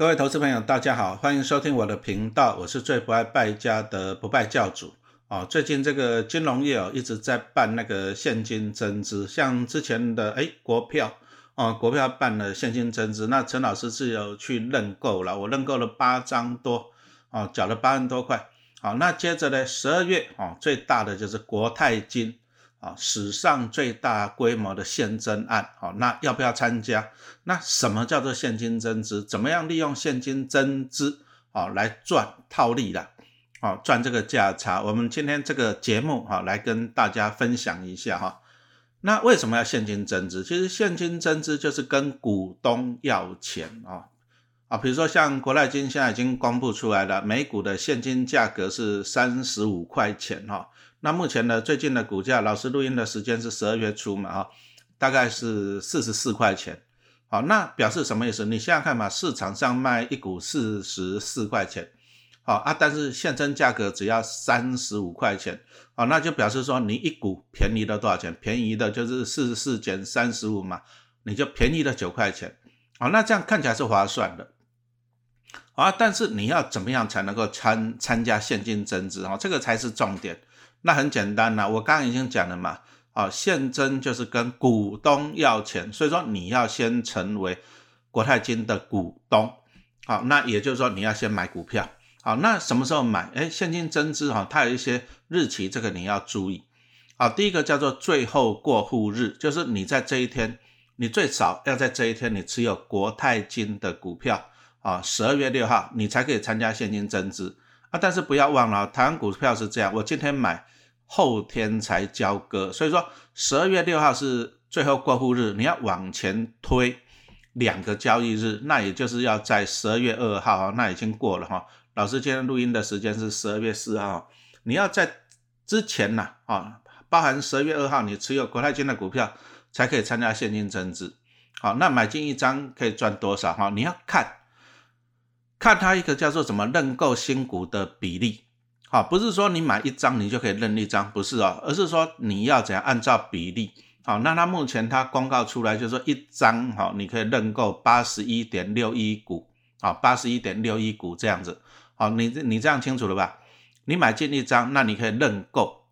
各位投资朋友，大家好，欢迎收听我的频道，我是最不爱败家的不败教主啊。最近这个金融业哦一直在办那个现金增资，像之前的哎国票啊，国票办了现金增资，那陈老师是有去认购了，我认购了八张多啊，缴了八万多块。好，那接着呢，十二月啊最大的就是国泰金。啊，史上最大规模的现增案，好，那要不要参加？那什么叫做现金增资？怎么样利用现金增资，好来赚套利的，好赚这个价差？我们今天这个节目，哈，来跟大家分享一下哈。那为什么要现金增资？其实现金增资就是跟股东要钱啊，啊，比如说像国泰金现在已经公布出来了，每股的现金价格是三十五块钱哈。那目前呢，最近的股价，老师录音的时间是十二月初嘛，哈，大概是四十四块钱，好，那表示什么意思？你现在看嘛，市场上卖一股四十四块钱，好啊，但是现增价格只要三十五块钱，好，那就表示说你一股便宜了多少钱？便宜的就是四十四减三十五嘛，你就便宜了九块钱，好，那这样看起来是划算的，啊，但是你要怎么样才能够参参加现金增值？哈，这个才是重点。那很简单呐，我刚刚已经讲了嘛，啊，现增就是跟股东要钱，所以说你要先成为国泰金的股东，好，那也就是说你要先买股票，好，那什么时候买？哎，现金增资哈，它有一些日期，这个你要注意，好，第一个叫做最后过户日，就是你在这一天，你最少要在这一天你持有国泰金的股票，啊，十二月六号你才可以参加现金增资。啊，但是不要忘了，台湾股票是这样，我今天买，后天才交割，所以说十二月六号是最后过户日，你要往前推两个交易日，那也就是要在十二月二号啊，那已经过了哈。老师今天录音的时间是十二月四号，你要在之前呢啊，包含十二月二号你持有国泰金的股票才可以参加现金增值，好，那买进一张可以赚多少哈？你要看。看它一个叫做什么认购新股的比例，好，不是说你买一张你就可以认一张，不是哦，而是说你要怎样按照比例，好，那它目前它公告出来就是说一张，好，你可以认购八十一点六一股，啊，八十一点六一股这样子，好，你你这样清楚了吧？你买进一张，那你可以认购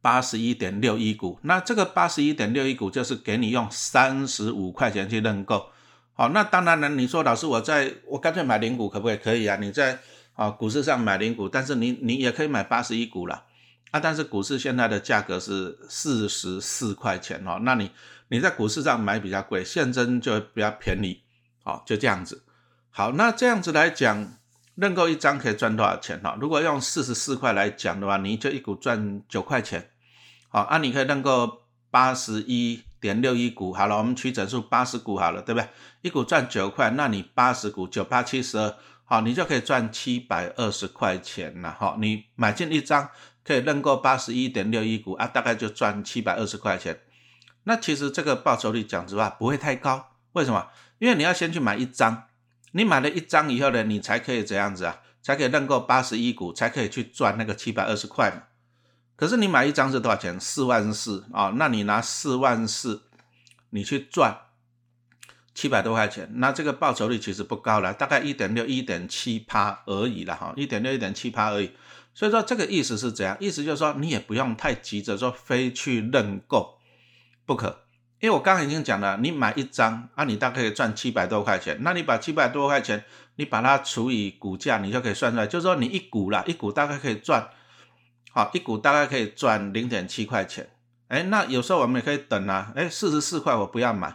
八十一点六一股，那这个八十一点六一股就是给你用三十五块钱去认购。好，那当然了。你说老师，我在我干脆买零股可不可以？可以啊。你在啊股市上买零股，但是你你也可以买八十一股了啊。但是股市现在的价格是四十四块钱哦。那你你在股市上买比较贵，现增就比较便宜。好，就这样子。好，那这样子来讲，认购一张可以赚多少钱哈？如果用四十四块来讲的话，你就一股赚九块钱。好，啊，你可以认购八十一。点六一股好了，我们取整数八十股好了，对不对？一股赚九块，那你八十股九八七十二，好，你就可以赚七百二十块钱了哈。你买进一张可以认购八十一点六一股啊，大概就赚七百二十块钱。那其实这个报酬率讲实话不会太高，为什么？因为你要先去买一张，你买了一张以后呢，你才可以怎样子啊？才可以认购八十一股，才可以去赚那个七百二十块嘛。可是你买一张是多少钱？四万四啊，那你拿四万四，你去赚七百多块钱，那这个报酬率其实不高了，大概一点六、一点七趴而已了哈，一点六、一点七趴而已。所以说这个意思是怎样？意思就是说你也不用太急着说非去认购不可，因为我刚刚已经讲了，你买一张啊，你大概可以赚七百多块钱，那你把七百多块钱你把它除以股价，你就可以算出来，就是说你一股啦，一股大概可以赚。好，一股大概可以赚零点七块钱，哎，那有时候我们也可以等啊，哎，四十四块我不要买，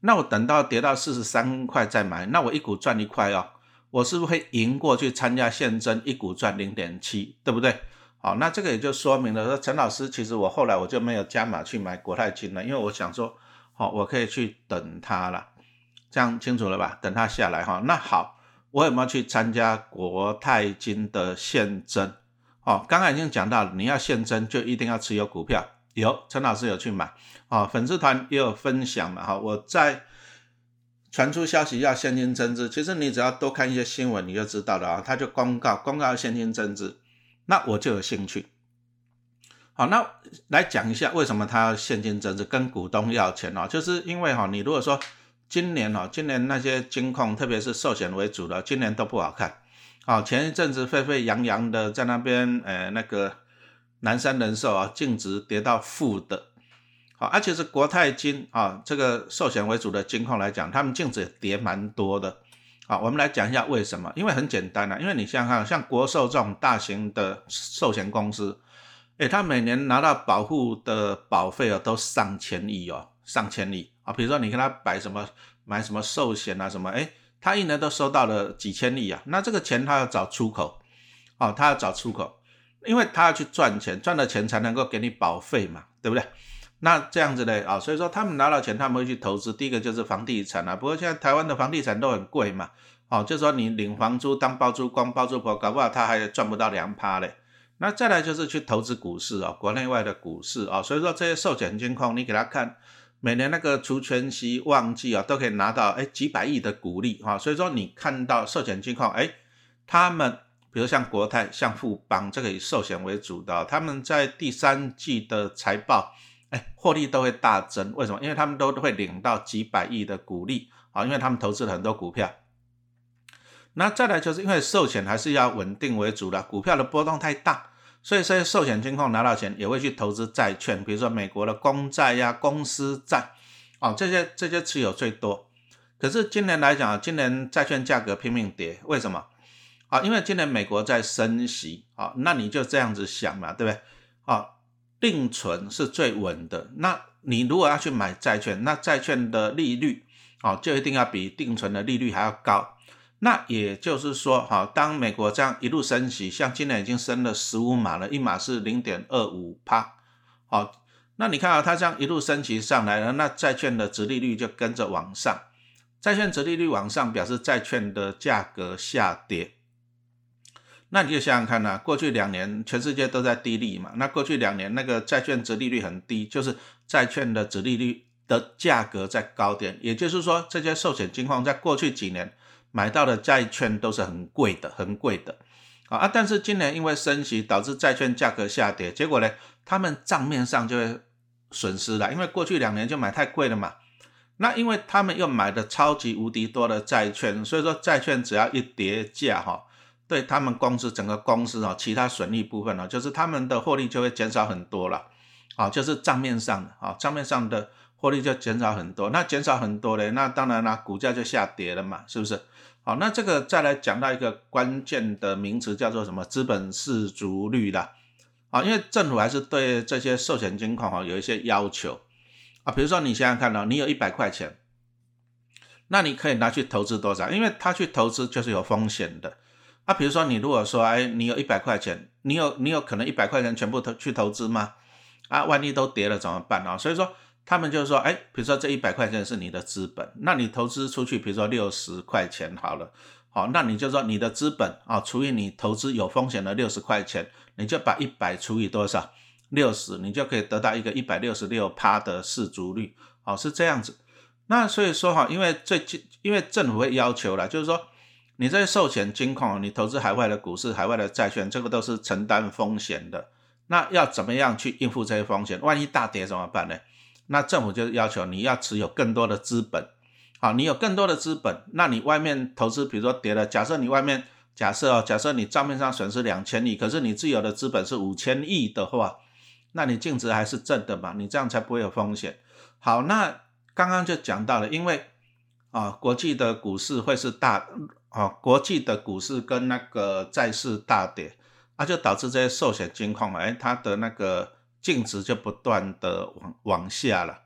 那我等到跌到四十三块再买，那我一股赚一块哦，我是不是会赢过去参加现增一股赚零点七，对不对？好，那这个也就说明了说，陈老师其实我后来我就没有加码去买国泰金了，因为我想说，好，我可以去等它了，这样清楚了吧？等它下来哈，那好，我有没有去参加国泰金的现增？哦，刚刚已经讲到了，你要现增就一定要持有股票。有陈老师有去买，哦，粉丝团也有分享嘛，哈，我在传出消息要现金增资，其实你只要多看一些新闻，你就知道了啊，他就公告公告要现金增资，那我就有兴趣。好，那来讲一下为什么他要现金增资，跟股东要钱哦，就是因为哈，你如果说今年哦，今年那些金控，特别是寿险为主的，今年都不好看。好，前一阵子沸沸扬扬的在那边，呃，那个南山人寿啊，净值跌到负的。好，而且是国泰金啊，这个寿险为主的金控来讲，他们净值也跌蛮多的。好，我们来讲一下为什么？因为很简单啊，因为你想想，像国寿这种大型的寿险公司，哎，他每年拿到保护的保费啊，都上千亿哦，上千亿啊。比如说你跟他买什么买什么寿险啊什么，哎，他一年都收到了几千亿啊。那这个钱他要找出口，哦，他要找出口，因为他要去赚钱，赚了钱才能够给你保费嘛，对不对？那这样子呢？啊，所以说他们拿到钱，他们会去投资。第一个就是房地产啊，不过现在台湾的房地产都很贵嘛，哦，就说你领房租当包租公包租婆，搞不好他还赚不到两趴嘞。那再来就是去投资股市哦，国内外的股市啊，所以说这些寿险金控，你给他看，每年那个除权息旺季啊，都可以拿到哎几百亿的股利哈。所以说你看到寿险金控，哎，他们比如像国泰、像富邦这个以寿险为主的，他们在第三季的财报哎。获利都会大增，为什么？因为他们都会领到几百亿的股利啊，因为他们投资了很多股票。那再来就是因为寿险还是要稳定为主的，股票的波动太大，所以这些寿险金控拿到钱也会去投资债券，比如说美国的公债呀、公司债啊，这些这些持有最多。可是今年来讲，今年债券价格拼命跌，为什么？啊，因为今年美国在升息啊，那你就这样子想嘛，对不对？啊。定存是最稳的。那你如果要去买债券，那债券的利率啊，就一定要比定存的利率还要高。那也就是说，哈，当美国这样一路升息，像今年已经升了十五码了，一码是零点二五帕，好，那你看啊，它这样一路升级上来了，那债券的值利率就跟着往上，债券值利率往上，表示债券的价格下跌。那你就想想看呐，过去两年全世界都在低利嘛，那过去两年那个债券值利率很低，就是债券的值利率的价格在高点，也就是说这些寿险金矿在过去几年买到的债券都是很贵的，很贵的啊，但是今年因为升息导致债券价格下跌，结果呢，他们账面上就会损失了，因为过去两年就买太贵了嘛，那因为他们又买的超级无敌多的债券，所以说债券只要一跌价哈。对他们公司整个公司哦，其他损益部分呢，就是他们的获利就会减少很多了，啊，就是账面上的啊，账面上的获利就减少很多，那减少很多嘞，那当然啦，股价就下跌了嘛，是不是？好，那这个再来讲到一个关键的名词，叫做什么？资本市足率啦，啊，因为政府还是对这些寿险金矿哈有一些要求啊，比如说你想想看哦，你有一百块钱，那你可以拿去投资多少？因为他去投资就是有风险的。啊，比如说你如果说，哎，你有一百块钱，你有你有可能一百块钱全部投去投资吗？啊，万一都跌了怎么办啊？所以说他们就是说，哎，比如说这一百块钱是你的资本，那你投资出去，比如说六十块钱好了，好，那你就说你的资本啊除以你投资有风险的六十块钱，你就把一百除以多少？六十，你就可以得到一个一百六十六趴的市足率，好，是这样子。那所以说哈，因为最近因为政府会要求了，就是说。你这些寿险金控，你投资海外的股市、海外的债券，这个都是承担风险的。那要怎么样去应付这些风险？万一大跌怎么办呢？那政府就要求你要持有更多的资本。好，你有更多的资本，那你外面投资，比如说跌了，假设你外面假设哦，假设你账面上损失两千亿，可是你自有的资本是五千亿的话，那你净值还是正的嘛？你这样才不会有风险。好，那刚刚就讲到了，因为啊，国际的股市会是大。啊，国际的股市跟那个债市大跌，那就导致这些寿险金控，哎，它的那个净值就不断的往往下了。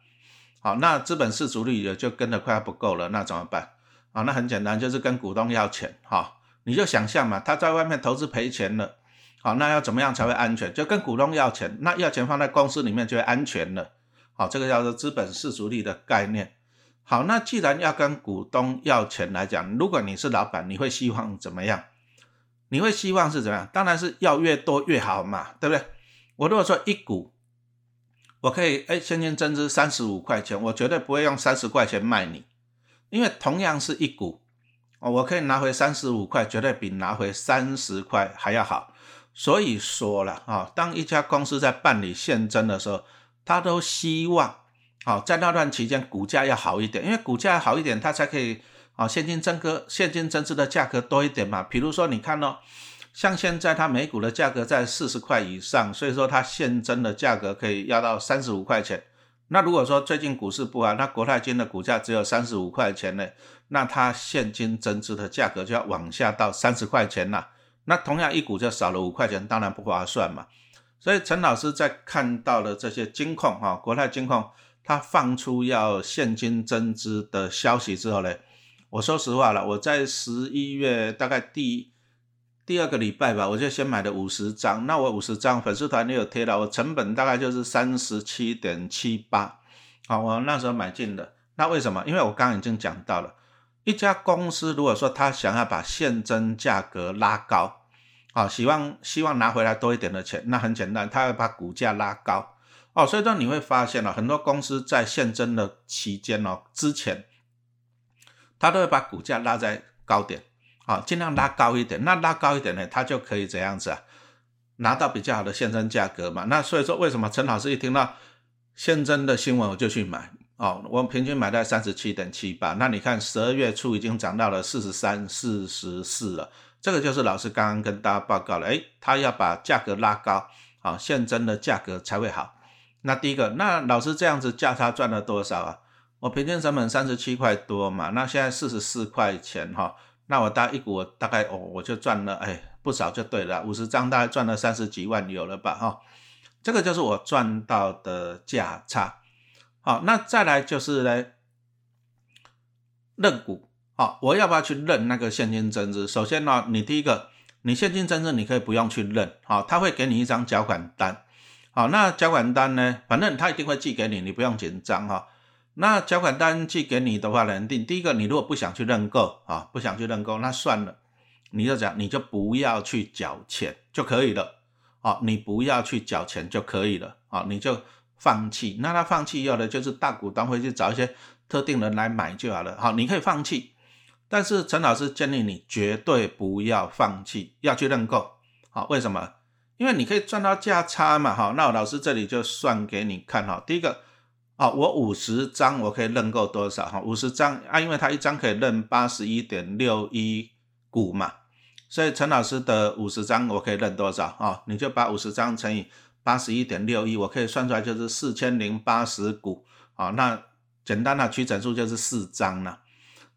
好，那资本市足率也就跟的快要不够了，那怎么办？啊，那很简单，就是跟股东要钱。哈，你就想象嘛，他在外面投资赔钱了，好，那要怎么样才会安全？就跟股东要钱，那要钱放在公司里面就会安全了。好，这个叫做资本市足率的概念。好，那既然要跟股东要钱来讲，如果你是老板，你会希望怎么样？你会希望是怎么样？当然是要越多越好嘛，对不对？我如果说一股，我可以哎，现金增资三十五块钱，我绝对不会用三十块钱卖你，因为同样是一股，哦，我可以拿回三十五块，绝对比拿回三十块还要好。所以说了啊，当一家公司在办理现增的时候，他都希望。好，在那段期间股价要好一点，因为股价好一点，它才可以啊现金增哥现金增资的价格多一点嘛。比如说你看哦，像现在它每股的价格在四十块以上，所以说它现增的价格可以要到三十五块钱。那如果说最近股市不好，那国泰金的股价只有三十五块钱呢，那它现金增资的价格就要往下到三十块钱了。那同样一股就少了五块钱，当然不划算嘛。所以陈老师在看到了这些金控哈，国泰金控它放出要现金增资的消息之后呢，我说实话了，我在十一月大概第第二个礼拜吧，我就先买了五十张。那我五十张粉丝团也有贴了，我成本大概就是三十七点七八。好，我那时候买进的。那为什么？因为我刚刚已经讲到了，一家公司如果说他想要把现增价格拉高。啊，希望希望拿回来多一点的钱，那很简单，他要把股价拉高哦。所以说你会发现了，很多公司在现增的期间哦之前，他都会把股价拉在高点，啊，尽量拉高一点。那拉高一点呢，他就可以怎样子啊，拿到比较好的现增价格嘛。那所以说，为什么陈老师一听到现增的新闻我就去买哦？我平均买在三十七点七八，那你看十二月初已经涨到了四十三、四十四了。这个就是老师刚刚跟大家报告了，哎，他要把价格拉高，啊，现增的价格才会好。那第一个，那老师这样子价差赚了多少啊？我平均成本三十七块多嘛，那现在四十四块钱哈，那我大一股我大概哦，我就赚了哎不少就对了，五十张大概赚了三十几万有了吧哈，这个就是我赚到的价差。好，那再来就是呢，认股。好，我要不要去认那个现金增资？首先呢，你第一个，你现金增资你可以不用去认，好，他会给你一张缴款单，好，那缴款单呢，反正他一定会寄给你，你不用紧张哈。那缴款单寄给你的话呢，定第一个，你如果不想去认购啊，不想去认购，那算了，你就讲，你就不要去缴钱就可以了，好，你不要去缴钱就可以了，好，你就放弃。那他放弃要的就是大股东会去找一些特定人来买就好了，好，你可以放弃。但是陈老师建议你绝对不要放弃，要去认购。好，为什么？因为你可以赚到价差嘛。好，那老师这里就算给你看哈。第一个，啊，我五十张我可以认购多少？哈，五十张啊，因为它一张可以认八十一点六一股嘛，所以陈老师的五十张我可以认多少？啊，你就把五十张乘以八十一点六一，我可以算出来就是四千零八十股。啊，那简单的取整数就是四张了。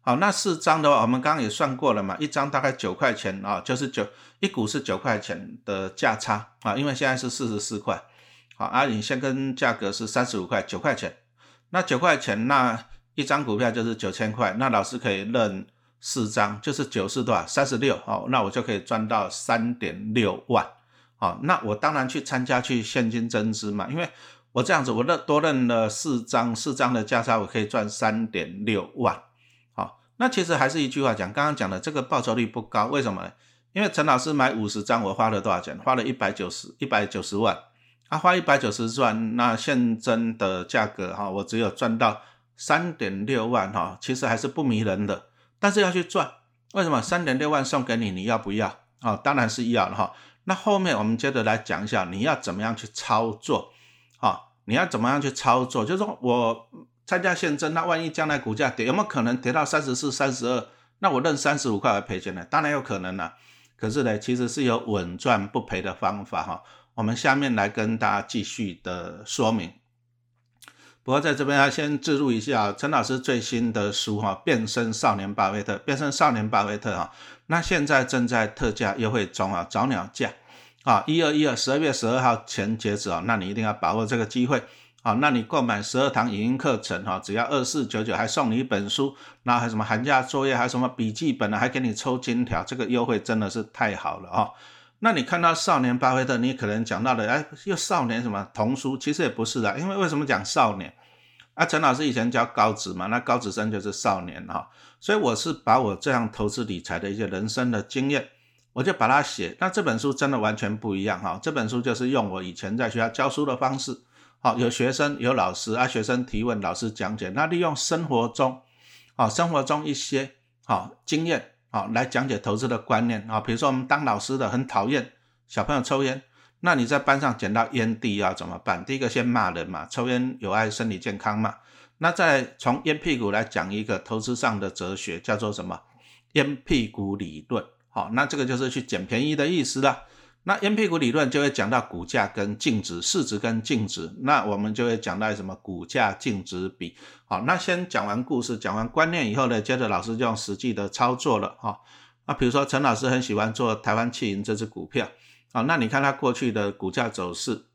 好，那四张的话，我们刚刚也算过了嘛，一张大概九块钱啊，就是九一股是九块钱的价差啊，因为现在是四十四块，好，啊，你先跟价格是三十五块，九块钱，那九块钱那一张股票就是九千块，那老师可以认四张，就是九是多少？三十六，好，那我就可以赚到三点六万，好，那我当然去参加去现金增资嘛，因为我这样子我认多认了四张，四张的价差我可以赚三点六万。好那其实还是一句话讲，刚刚讲的这个报酬率不高，为什么呢？因为陈老师买五十张，我花了多少钱？花了一百九十一百九十万，啊，花一百九十万，那现真的价格哈，我只有赚到三点六万哈，其实还是不迷人的，但是要去赚，为什么？三点六万送给你，你要不要？啊，当然是要了哈。那后面我们接着来讲一下，你要怎么样去操作？啊，你要怎么样去操作？就是说我。参加现增，那万一将来股价跌，有没有可能跌到三十四、三十二？那我认三十五块来赔钱呢？当然有可能了。可是呢，其实是有稳赚不赔的方法哈。我们下面来跟大家继续的说明。不过在这边要先置入一下陈老师最新的书哈，《变身少年巴菲特》，变身少年巴菲特哈。那现在正在特价优惠中啊，早鸟价啊，一二一二十二月十二号前截止啊，那你一定要把握这个机会。好，那你购买十二堂影音课程，哈，只要二四九九，还送你一本书，那还什么寒假作业，还什么笔记本呢？还给你抽金条，这个优惠真的是太好了啊！那你看到少年巴菲特，你可能讲到的，哎，又少年什么童书，其实也不是的，因为为什么讲少年？啊，陈老师以前教高职嘛，那高职生就是少年哈，所以我是把我这样投资理财的一些人生的经验，我就把它写。那这本书真的完全不一样哈，这本书就是用我以前在学校教书的方式。好，有学生有老师啊，学生提问，老师讲解。那利用生活中，啊，生活中一些好经验，好来讲解投资的观念啊。比如说，我们当老师的很讨厌小朋友抽烟，那你在班上捡到烟蒂要怎么办？第一个先骂人嘛，抽烟有害身体健康嘛。那再从烟屁股来讲一个投资上的哲学，叫做什么？烟屁股理论。好，那这个就是去捡便宜的意思了。那烟屁股理论就会讲到股价跟净值、市值跟净值。那我们就会讲到什么股价净值比。好，那先讲完故事，讲完观念以后呢，接着老师就用实际的操作了。哈，那比如说陈老师很喜欢做台湾汽银这只股票。啊，那你看它过去的股价走势。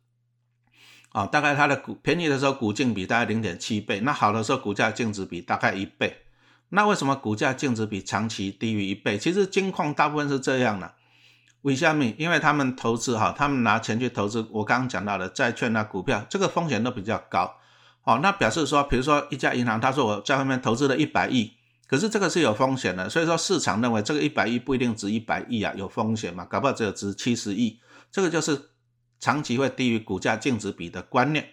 啊，大概它的股便宜的时候股净比大概零点七倍，那好的时候股价净值比大概一倍。那为什么股价净值比长期低于一倍？其实金矿大部分是这样的。为什么？因为他们投资哈，他们拿钱去投资，我刚刚讲到的债券啊、股票，这个风险都比较高。哦，那表示说，比如说一家银行，他说我在外面投资了一百亿，可是这个是有风险的，所以说市场认为这个一百亿不一定值一百亿啊，有风险嘛，搞不好只有值七十亿，这个就是长期会低于股价净值比的观念。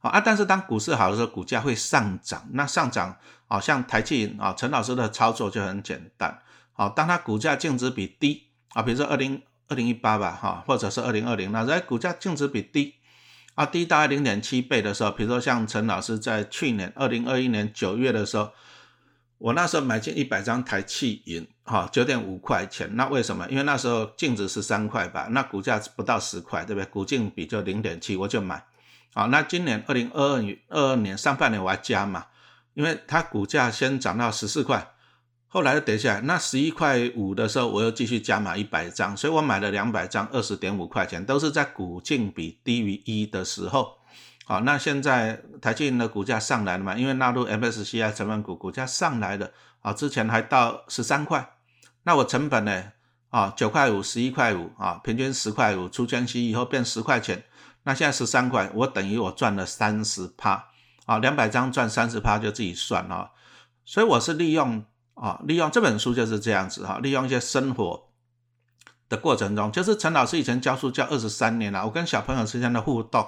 好啊，但是当股市好的时候，股价会上涨，那上涨啊，像台积啊，陈老师的操作就很简单。好，当它股价净值比低。啊，比如说二零二零一八吧，哈，或者是二零二零，那在股价净值比低啊，低大概零点七倍的时候，比如说像陈老师在去年二零二一年九月的时候，我那时候买进一百张台气银，哈，九点五块钱，那为什么？因为那时候净值是三块吧，那股价不到十块，对不对？股净比就零点七，我就买。好，那今年二零二二年二二年上半年我还加嘛，因为它股价先涨到十四块。后来又跌下来，那十一块五的时候，我又继续加码一百张，所以我买了两百张，二十点五块钱，都是在股净比低于一的时候。好，那现在台积电的股价上来了嘛？因为纳入 MSCI 成分股，股价上来了啊，之前还到十三块，那我成本呢？啊，九块五，十一块五啊，平均十块五，出全息以后变十块钱，那现在十三块，我等于我赚了三十趴啊，两百张赚三十趴就自己算啊，所以我是利用。啊，利用这本书就是这样子哈，利用一些生活的过程中，就是陈老师以前教书教二十三年了，我跟小朋友之间的互动，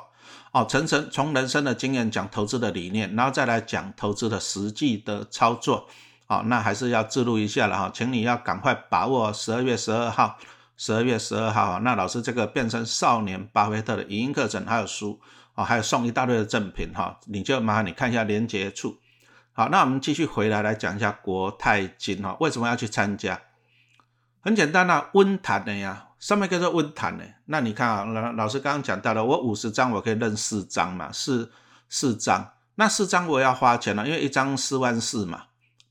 哦，层层从人生的经验讲投资的理念，然后再来讲投资的实际的操作，哦，那还是要记录一下了哈，请你要赶快把握十二月十二号，十二月十二号，那老师这个变身少年巴菲特的语音课程还有书，哦，还有送一大堆的赠品哈，你就麻烦你看一下连接处。好，那我们继续回来来讲一下国泰金哈，为什么要去参加？很简单啊，温谈的呀，上面叫做温谈的。那你看啊，老老师刚刚讲到了，我五十张我可以认四张嘛，四四张，那四张我要花钱了，因为一张四万四嘛，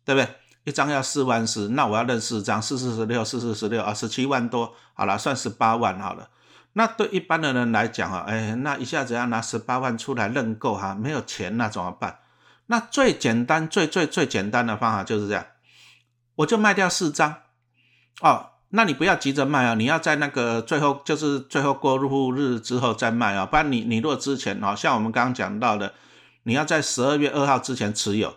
对不对？一张要四万四，那我要认四张，四四十六，四四十六啊，十七万多，好了，算十八万好了。那对一般的人来讲啊，哎，那一下子要拿十八万出来认购哈，没有钱那怎么办？那最简单、最最最简单的方法就是这样，我就卖掉四张哦。那你不要急着卖啊，你要在那个最后，就是最后过入户日之后再卖啊。不然你你如果之前哦，像我们刚刚讲到的，你要在十二月二号之前持有，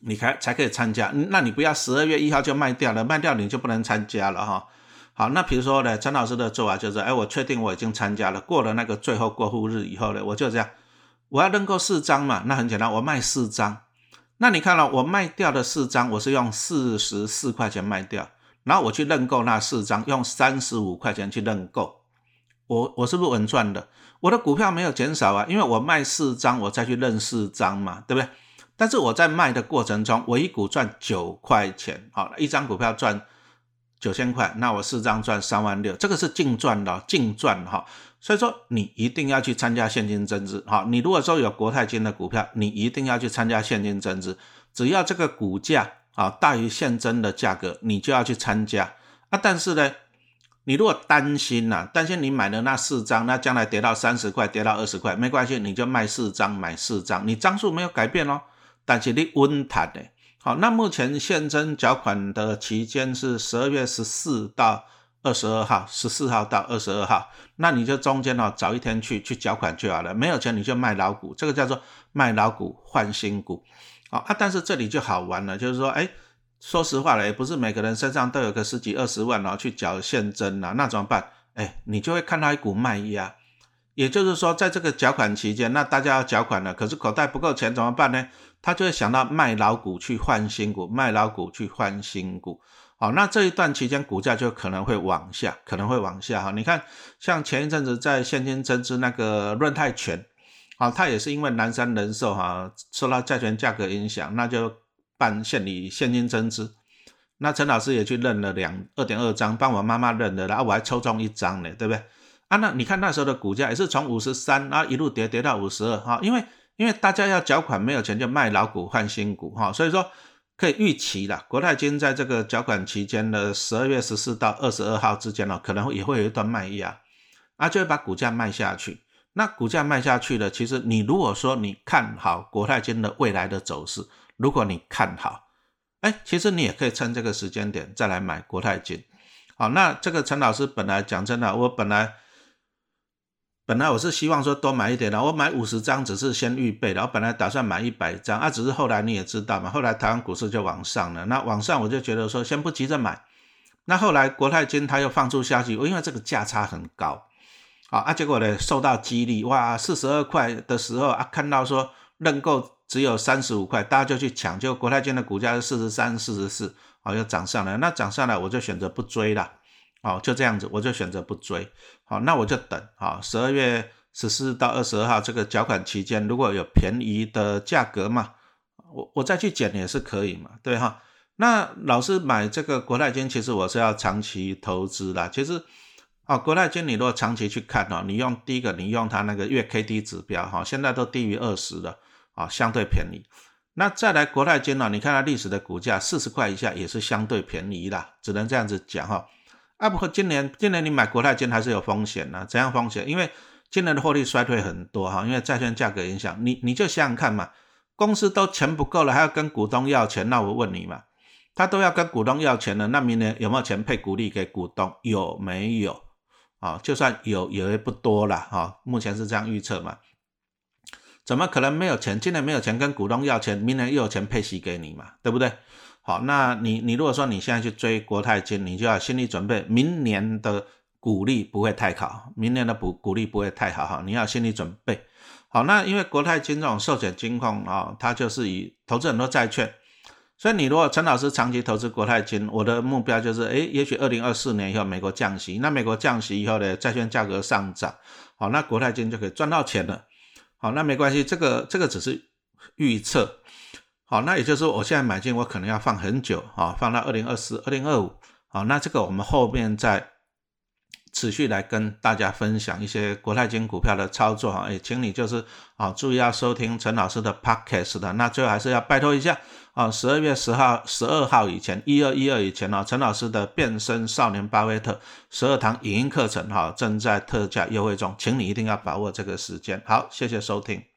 你才才可以参加。那你不要十二月一号就卖掉了，卖掉你就不能参加了哈。好，那比如说呢，陈老师的做法就是，哎，我确定我已经参加了，过了那个最后过户日以后呢，我就这样。我要认购四张嘛，那很简单，我卖四张。那你看了，我卖掉的四张，我是用四十四块钱卖掉，然后我去认购那四张，用三十五块钱去认购，我我是不是稳赚的？我的股票没有减少啊，因为我卖四张，我再去认四张嘛，对不对？但是我在卖的过程中，我一股赚九块钱，好，一张股票赚九千块，那我四张赚三万六，这个是净赚的，净赚哈。所以说，你一定要去参加现金增资。好，你如果说有国泰金的股票，你一定要去参加现金增资。只要这个股价啊大于现增的价格，你就要去参加啊。但是呢，你如果担心呐，担心你买的那四张，那将来跌到三十块，跌到二十块，没关系，你就卖四张，买四张，你张数没有改变哦，但是你稳谈的。好，那目前现增缴款的期间是十二月十四到。二十二号，十四号到二十二号，那你就中间哦，早一天去去缴款就好了。没有钱你就卖老股，这个叫做卖老股换新股，啊啊！但是这里就好玩了，就是说，哎，说实话了，也不是每个人身上都有个十几二十万哦，去缴现增啊，那怎么办？哎，你就会看到一股卖压，也就是说，在这个缴款期间，那大家要缴款了，可是口袋不够钱怎么办呢？他就会想到卖老股去换新股，卖老股去换新股。好，那这一段期间股价就可能会往下，可能会往下哈。你看，像前一阵子在现金增资那个润泰全，啊，它也是因为南山人寿哈受到债券价格影响，那就办现礼现金增资。那陈老师也去认了两二点二张，帮我妈妈认的，然后我还抽中一张呢，对不对？啊，那你看那时候的股价也是从五十三，然后一路跌跌到五十二哈，因为因为大家要缴款没有钱就卖老股换新股哈，所以说。可以预期了，国泰金在这个缴款期间的十二月十四到二十二号之间呢，可能也会有一段卖压，啊，就会把股价卖下去。那股价卖下去了，其实你如果说你看好国泰金的未来的走势，如果你看好，哎，其实你也可以趁这个时间点再来买国泰金。好，那这个陈老师本来讲真的，我本来。本来我是希望说多买一点的，我买五十张只是先预备然后本来打算买一百张啊，只是后来你也知道嘛，后来台湾股市就往上了，那往上我就觉得说先不急着买，那后来国泰金他又放出消息，因为这个价差很高，啊啊，结果呢受到激励，哇，四十二块的时候啊，看到说认购只有三十五块，大家就去抢，就国泰金的股价是四十三、四十四，啊，又涨上来，那涨上来我就选择不追了。好，就这样子，我就选择不追。好，那我就等。好，十二月十四到二十二号这个缴款期间，如果有便宜的价格嘛，我我再去捡也是可以嘛，对哈。那老是买这个国泰金，其实我是要长期投资啦。其实，啊，国泰金你如果长期去看哦，你用第一个，你用它那个月 K D 指标哈，现在都低于二十了，啊，相对便宜。那再来国泰金呢，你看它历史的股价四十块以下也是相对便宜啦，只能这样子讲哈。啊，不过今年今年你买国泰金还是有风险呢？怎样风险？因为今年的获利衰退很多哈，因为债券价格影响。你你就想想看嘛，公司都钱不够了，还要跟股东要钱，那我问你嘛，他都要跟股东要钱了，那明年有没有钱配股利给股东？有没有？啊，就算有，也不多了哈。目前是这样预测嘛？怎么可能没有钱？今年没有钱跟股东要钱，明年又有钱配息给你嘛？对不对？好，那你你如果说你现在去追国泰金，你就要心理准备，明年的股利不会太好，明年的股股利不会太好哈，你要心理准备。好，那因为国泰金这种寿险金控啊，它就是以投资很多债券，所以你如果陈老师长期投资国泰金，我的目标就是，诶，也许二零二四年以后美国降息，那美国降息以后的债券价格上涨，好，那国泰金就可以赚到钱了。好，那没关系，这个这个只是预测。好，那也就是，我现在买进，我可能要放很久啊，放到二零二四、二零二五。啊，那这个我们后面再持续来跟大家分享一些国泰金股票的操作哈。也请你就是啊，注意要收听陈老师的 podcast 的。那最后还是要拜托一下啊，十二月十号、十二号以前，一二一二以前呢，陈老师的变身少年巴菲特十二堂影音课程哈，正在特价优惠中，请你一定要把握这个时间。好，谢谢收听。